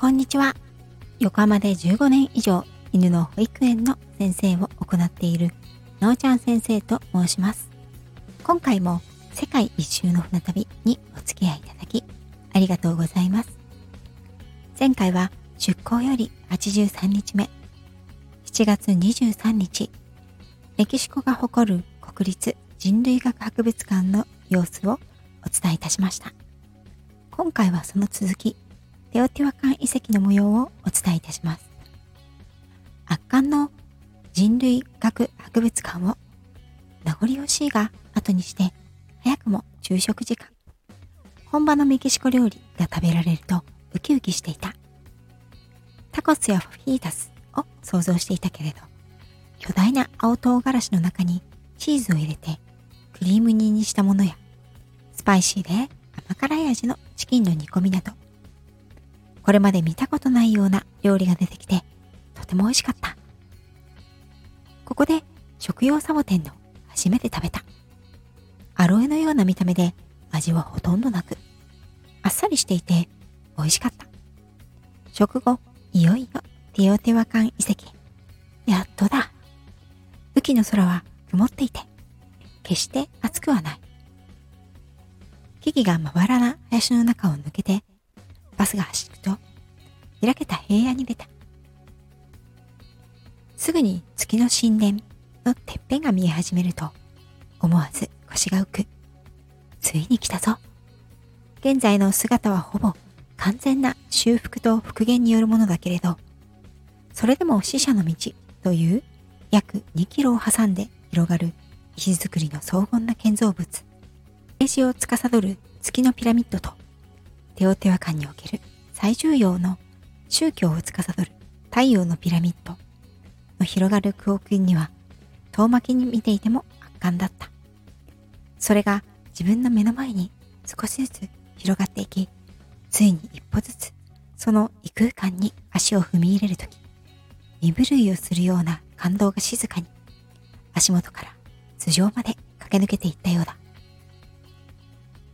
こんにちは。横浜で15年以上犬の保育園の先生を行っているなおちゃん先生と申します。今回も世界一周の船旅にお付き合いいただきありがとうございます。前回は出港より83日目、7月23日、メキシコが誇る国立人類学博物館の様子をお伝えいたしました。今回はその続き、テオティワカン遺跡の模様をお伝えいたします。圧巻の人類学博物館を名残惜しいが後にして早くも昼食時間。本場のメキシコ料理が食べられるとウキウキしていた。タコスやファヒータスを想像していたけれど、巨大な青唐辛子の中にチーズを入れてクリーム煮にしたものや、スパイシーで甘辛い味のチキンの煮込みなど、これまで見たことないような料理が出てきて、とても美味しかった。ここで食用サボテンの初めて食べた。アロエのような見た目で味はほとんどなく、あっさりしていて美味しかった。食後、いよいよティオテワカン遺跡やっとだ。雨季の空は曇っていて、決して暑くはない。木々がまばらな林の中を抜けて、バスが走ると、開けた平野に出た。すぐに月の神殿のてっぺんが見え始めると、思わず腰が浮く。ついに来たぞ。現在の姿はほぼ完全な修復と復元によるものだけれど、それでも死者の道という約2キロを挟んで広がる石造りの荘厳な建造物。政治を司る月のピラミッドと、テオテワカンにおける最重要の宗教を司る太陽のピラミッドの広がる空奥には、遠巻きに見ていても圧巻だった。それが自分の目の前に少しずつ広がっていき、ついに一歩ずつその異空間に足を踏み入れるとき、身震いをするような感動が静かに足元から頭上まで駆け抜けていったようだ。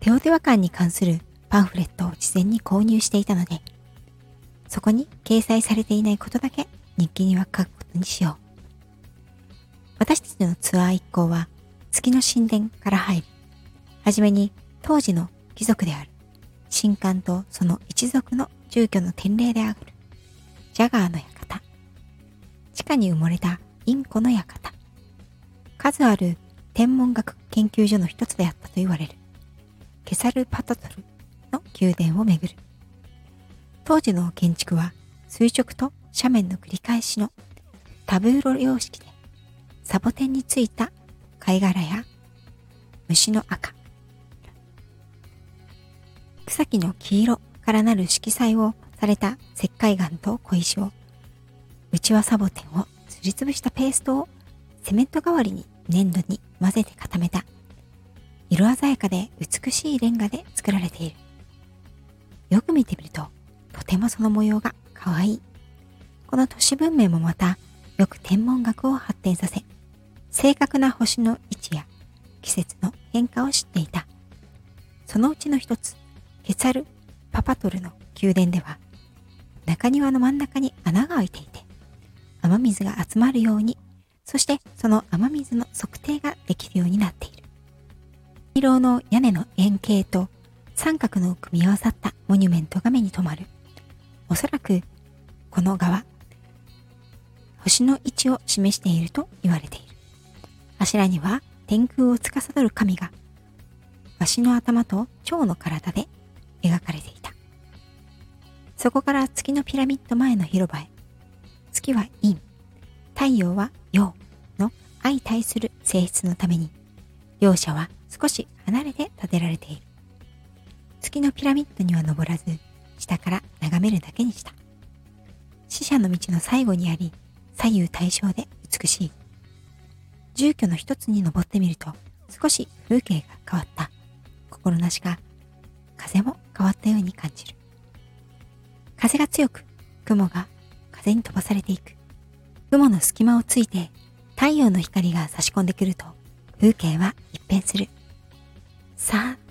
テオテワ館に関するパンフレットを事前に購入していたので、そこに掲載されていないことだけ日記には書くことにしよう。私たちのツアー一行は月の神殿から入り、はじめに当時の貴族である。神官とその一族の住居の典礼である。ジャガーの館、地下に埋もれたインコの館、数ある天文学研究所の一つであったと言われる。ケサルパタトルの宮殿をめぐる。当時の建築は垂直と斜面の繰り返しのタブーロ様式で、サボテンについた貝殻や虫の赤、草木の黄色からなる色彩をされた石灰岩と小石を、内輪サボテンをすりつぶしたペーストをセメント代わりに粘土に混ぜて固めた色鮮やかで美しいレンガで作られている。よく見てみると、とてもその模様が可愛い。この都市文明もまた、よく天文学を発展させ、正確な星の位置や季節の変化を知っていた。そのうちの一つ、ケツァル・パパトルの宮殿では、中庭の真ん中に穴が開いていて、雨水が集まるように、そしてその雨水の測定ができるようになっている。色の屋根の円形と三角の組み合わさったモニュメントが目に留まる。おそらくこの側、星の位置を示していると言われている。柱には天空を司る神が、わしの頭と蝶の体で描かれていた。そこから月のピラミッド前の広場へ。月は陰、太陽は陽の相対する性質のために、両者は少し離れて建てられている。月のピラミッドには登らず、下から眺めるだけにした。死者の道の最後にあり、左右対称で美しい。住居の一つに登ってみると、少し風景が変わった。心なしか、風も変わったように感じる。風が強く、雲が風に飛ばされていく。雲の隙間をついて、太陽の光が差し込んでくると、風景は一変する。さーっと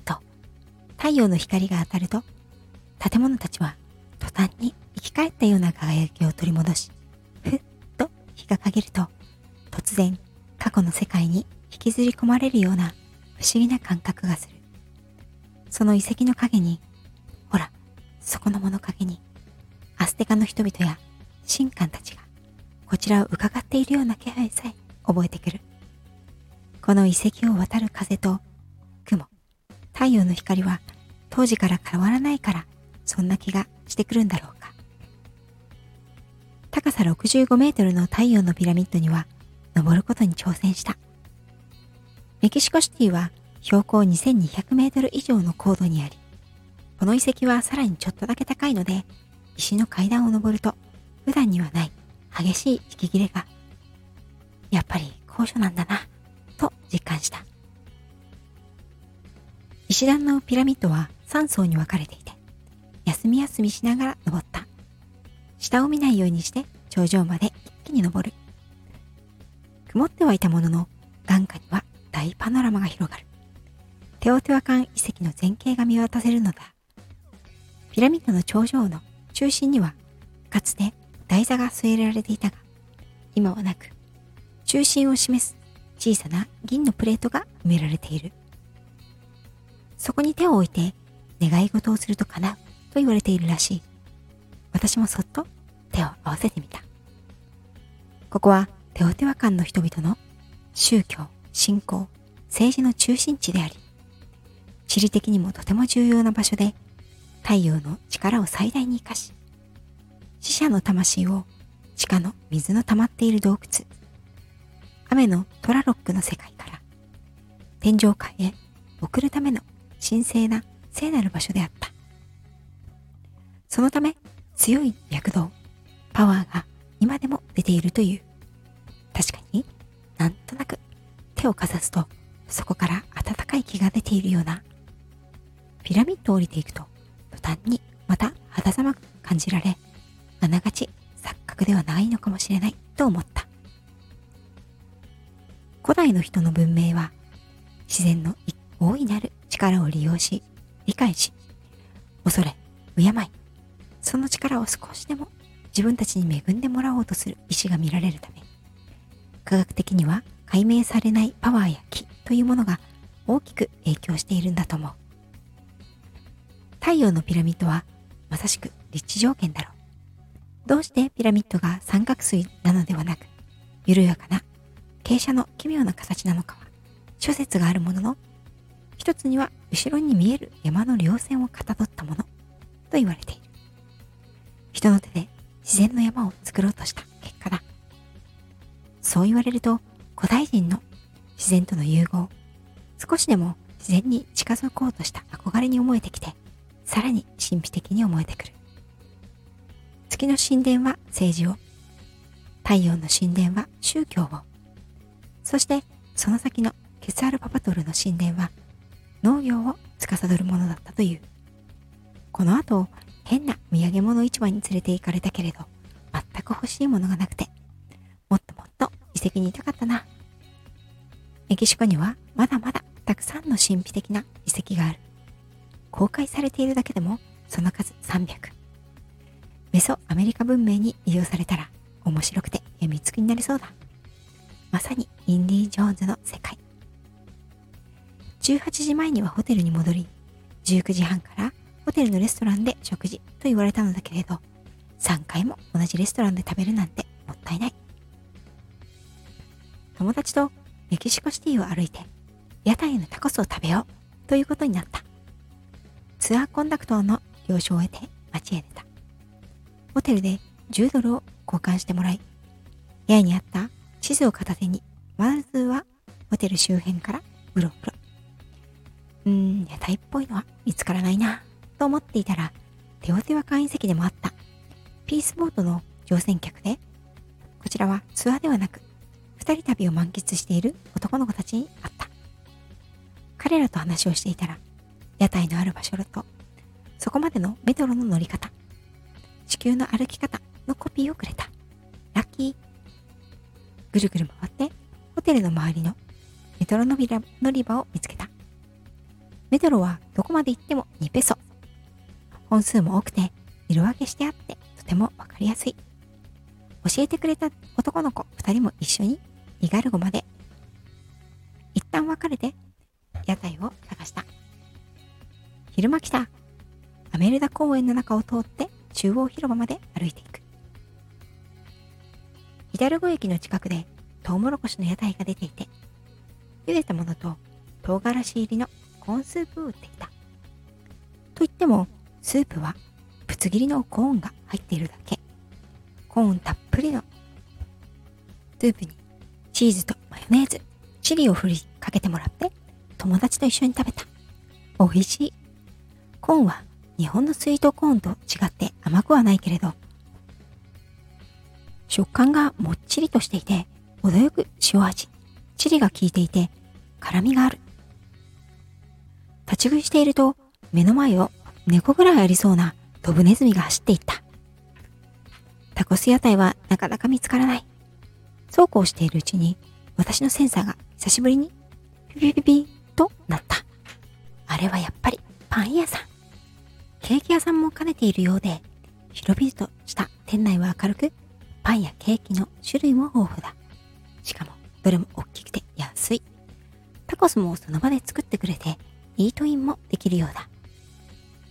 太陽の光が当たると、建物たちは途端に生き返ったような輝きを取り戻し、ふっと日が陰ると、突然過去の世界に引きずり込まれるような不思議な感覚がする。その遺跡の影に、ほら、そこの物陰に、アステカの人々や神官たちがこちらを伺っているような気配さえ覚えてくる。この遺跡を渡る風と、太陽の光は当時から変わらないからそんな気がしてくるんだろうか。高さ65メートルの太陽のピラミッドには登ることに挑戦した。メキシコシティは標高2200メートル以上の高度にあり、この遺跡はさらにちょっとだけ高いので、石の階段を登ると普段にはない激しい息切れが、やっぱり高所なんだな、と実感した。石段のピラミッドは3層に分かれていて、休み休みしながら登った。下を見ないようにして頂上まで一気に登る。曇ってはいたものの、眼下には大パノラマが広がる。テオテワカン遺跡の前景が見渡せるのだ。ピラミッドの頂上の中心には、かつて台座が据えられていたが、今はなく、中心を示す小さな銀のプレートが埋められている。そこに手を置いて願い事をすると叶うと言われているらしい。私もそっと手を合わせてみた。ここはテオテワカンの人々の宗教、信仰、政治の中心地であり、地理的にもとても重要な場所で、太陽の力を最大に活かし、死者の魂を地下の水の溜まっている洞窟、雨のトラロックの世界から天上界へ送るための神聖な聖なる場所であった。そのため強い躍動、パワーが今でも出ているという。確かになんとなく手をかざすとそこから温かい気が出ているような。ピラミッドを降りていくと途端にまた肌寒く感じられ、あながち錯覚ではないのかもしれないと思った。古代の人の文明は自然の大いなる力を利用し、理解し、恐れ、敬い、その力を少しでも自分たちに恵んでもらおうとする意志が見られるため、科学的には解明されないパワーや気というものが大きく影響しているんだと思う。太陽のピラミッドはまさしく立地条件だろう。どうしてピラミッドが三角錐なのではなく、緩やかな傾斜の奇妙な形なのかは諸説があるものの、一つには後ろに見える山の稜線をかたどったものと言われている。人の手で自然の山を作ろうとした結果だ。そう言われると古代人の自然との融合、少しでも自然に近づこうとした憧れに思えてきて、さらに神秘的に思えてくる。月の神殿は政治を、太陽の神殿は宗教を、そしてその先のケツアルパパトルの神殿は農業を司るものだったという。この後、変な土産物市場に連れて行かれたけれど、全く欲しいものがなくて、もっともっと遺跡にいたかったな。メキシコにはまだまだたくさんの神秘的な遺跡がある。公開されているだけでもその数300。メソアメリカ文明に利用されたら面白くてやみつきになりそうだ。まさにインディ・ジョーンズの世界。18時前にはホテルに戻り、19時半からホテルのレストランで食事と言われたのだけれど、3回も同じレストランで食べるなんてもったいない。友達とメキシコシティを歩いて、屋台のタコスを食べようということになった。ツアーコンダクトの了承を得て街へ出た。ホテルで10ドルを交換してもらい、部屋にあった地図を片手に、まずはホテル周辺からうろうろ。うーん、屋台っぽいのは見つからないな、と思っていたら、テオテワカン遺跡でもあった。ピースボートの乗船客で、こちらはツアーではなく、二人旅を満喫している男の子たちに会った。彼らと話をしていたら、屋台のある場所と、そこまでのメトロの乗り方、地球の歩き方のコピーをくれた。ラッキー。ぐるぐる回ってホテルの周りのメトロの乗り場を見つけた。メトロはどこまで行っても2ペソ。本数も多くて色分けしてあってとてもわかりやすい。教えてくれた男の子二人も一緒にイガルゴまで一旦別れて屋台を探した。昼間来た。アメルダ公園の中を通って中央広場まで歩いていく。イダルゴ駅の近くでトウモロコシの屋台が出ていて、茹でたものと唐辛子入りのコーンスープを売っていた。と言っても、スープはぶつ切りのコーンが入っているだけ。コーンたっぷりのスープにチーズとマヨネーズ、チリを振りかけてもらって友達と一緒に食べた。美味しい。コーンは日本のスイートコーンと違って甘くはないけれど、食感がもっちりとしていて、程よく塩味、チリが効いていて、辛みがある。立ち食いしていると、目の前を猫ぐらいありそうな飛ぶネズミが走っていった。タコス屋台はなかなか見つからない。そうこうしているうちに、私のセンサーが久しぶりにピピピピとなった。あれはやっぱりパン屋さん。ケーキ屋さんも兼ねているようで、広々とした店内は明るく、パンやケーキの種類も豊富だ。しかも、どれも大きくて安い。タコスもその場で作ってくれて、イートインもできるようだ。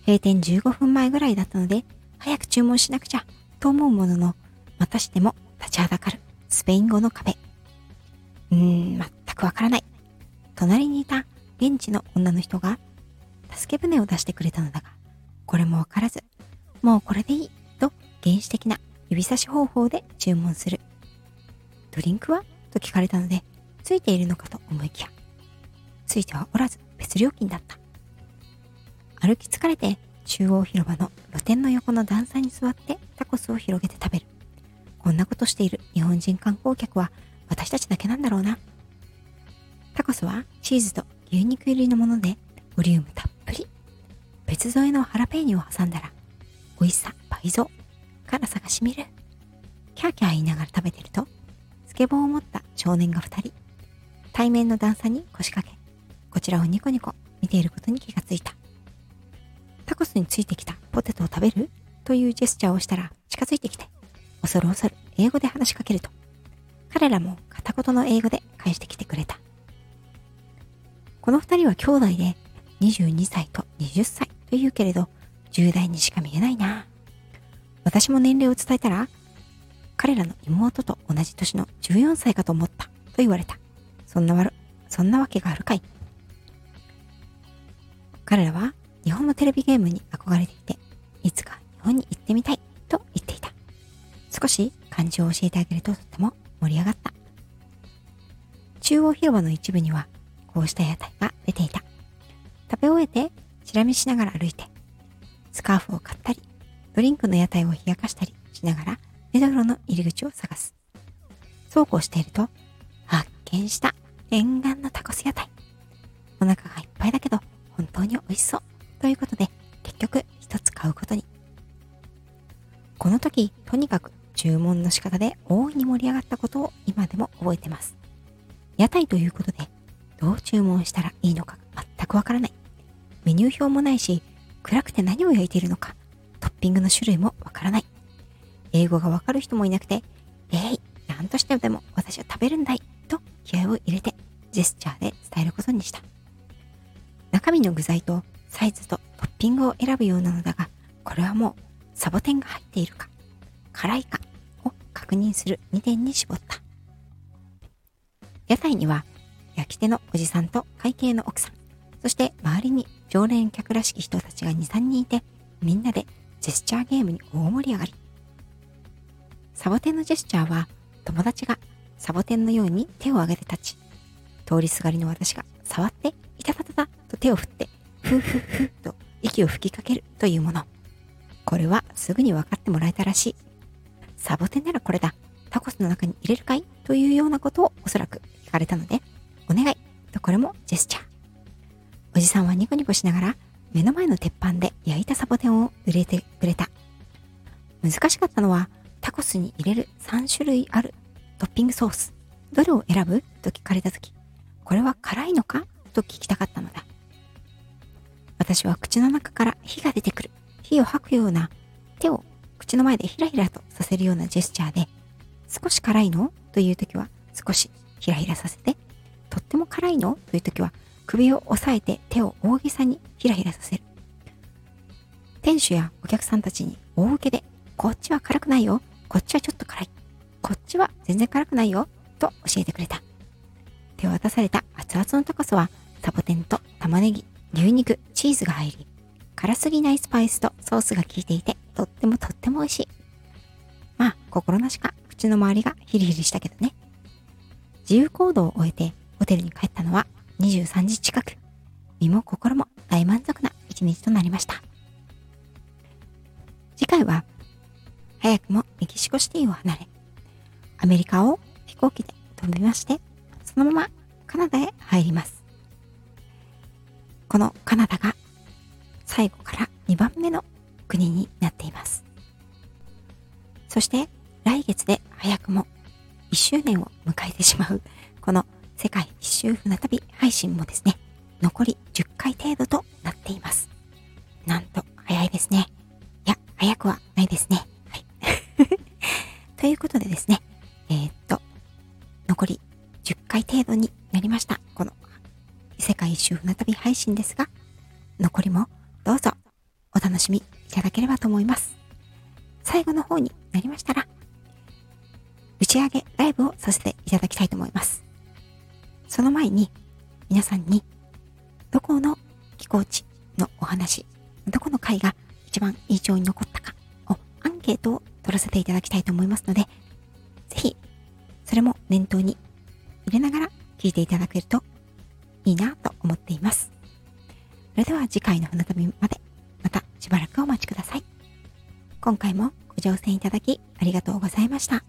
閉店15分前ぐらいだったので、早く注文しなくちゃ、と思うものの、またしても立ちはだかるスペイン語の壁。うーん、全くわからない。隣にいた現地の女の人が、助け舟を出してくれたのだが、これもわからず、もうこれでいい、と原始的な指差し方法で注文する。ドリンクは？と聞かれたので、ついているのかと思いきや、ついてはおらず別料金だった。歩き疲れて中央広場の露店の横の段差に座ってタコスを広げて食べる。こんなことしている日本人観光客は私たちだけなんだろうな。タコスはチーズと牛肉入りのものでボリュームたっぷり。別添えのハラペーニョを挟んだら美味しさ倍増。辛さがしみる。キャーキャー言いながら食べてると、スケボーを持った少年が二人、対面の段差に腰掛け、ちらをニコニコ見ていることに気がついた。タコスについてきたポテトを食べる？というジェスチャーをしたら近づいてきて、恐る恐る英語で話しかけると、彼らも片言の英語で返してきてくれた。この二人は兄弟で22歳と20歳というけれど、10代にしか見えないな。私も年齢を伝えたら、彼らの妹と同じ年の14歳かと思ったと言われた。そんなわ、そんなわけがあるかい？彼らは日本のテレビゲームに憧れていて、いつか日本に行ってみたいと言っていた。少し漢字を教えてあげるととても盛り上がった。中央広場の一部にはこうした屋台が出ていた。食べ終えてチラ見しながら歩いて、スカーフを買ったり、ドリンクの屋台を冷やかしたりしながら、目黒の入り口を探す。そうこうしていると、発見した念願のタコス屋台。お腹がに美味しそう。ということで、結局一つ買うことに。この時、とにかく注文の仕方で大いに盛り上がったことを今でも覚えてます。屋台ということで、どう注文したらいいのか全くわからない。メニュー表もないし、暗くて何を焼いているのかトッピングの種類もわからない。英語がわかる人もいなくて、サイズとトッピングを選ぶようなのだが、これはもうサボテンが入っているか、辛いかを確認する2点に絞った。屋台には焼き手のおじさんと会計の奥さん、そして周りに常連客らしき人たちが2、3人いて、みんなでジェスチャーゲームに大盛り上がり。サボテンのジェスチャーは友達がサボテンのように手を挙げて立ち、通りすがりの私が触って、いたたたたと手を振って、ふふふと息を吹きかけるというもの。これはすぐに分かってもらえたらしい。サボテンならこれだ。タコスの中に入れるかいというようなことをおそらく聞かれたので、お願いとこれもジェスチャー。おじさんはニコニコしながら目の前の鉄板で焼いたサボテンを入れてくれた。難しかったのはタコスに入れる3種類あるトッピングソース。どれを選ぶと聞かれたとき、これは辛いのかと聞きたかったのだ。私は口の中から火が出てくる。火を吐くような手を口の前でひらひらとさせるようなジェスチャーで、少し辛いの？という時は少しひらひらさせて、とっても辛いの？という時は首を押さえて手を大げさにひらひらさせる。店主やお客さんたちに大受けで、こっちは辛くないよ。こっちはちょっと辛い。こっちは全然辛くないよ。と教えてくれた。手を渡された熱々のタコスは、サボテンと玉ねぎ、牛肉、チーズが入り、辛すぎないスパイスとソースが効いていて、とってもとっても美味しい。まあ、心なしか口の周りがヒリヒリしたけどね。自由行動を終えてホテルに帰ったのは23時近く。身も心も大満足な一日となりました。次回は、早くもメキシコシティを離れ、アメリカを飛行機で飛びまして、そのままカナダへ入ります。このカナダが最後から2番目の国になっています。そして来月で早くも1周年を迎えてしまうこの世界一周船旅配信もですね、残り10回程度となっています。なんと早いですね。いや、早くはないですね。はい。ということでですね、えー、っと、残り10回程度になりました。世界一周船旅配信ですが、残りもどうぞお楽しみいただければと思います。最後の方になりましたら、打ち上げライブをさせていただきたいと思います。その前に、皆さんに、どこの寄港地のお話、どこの回が一番印象に残ったかをアンケートを取らせていただきたいと思いますので、ぜひ、それも念頭に入れながら聞いていただけるといいなと思っています。それでは次回の船旅まで、またしばらくお待ちください。今回もご乗船いただきありがとうございました。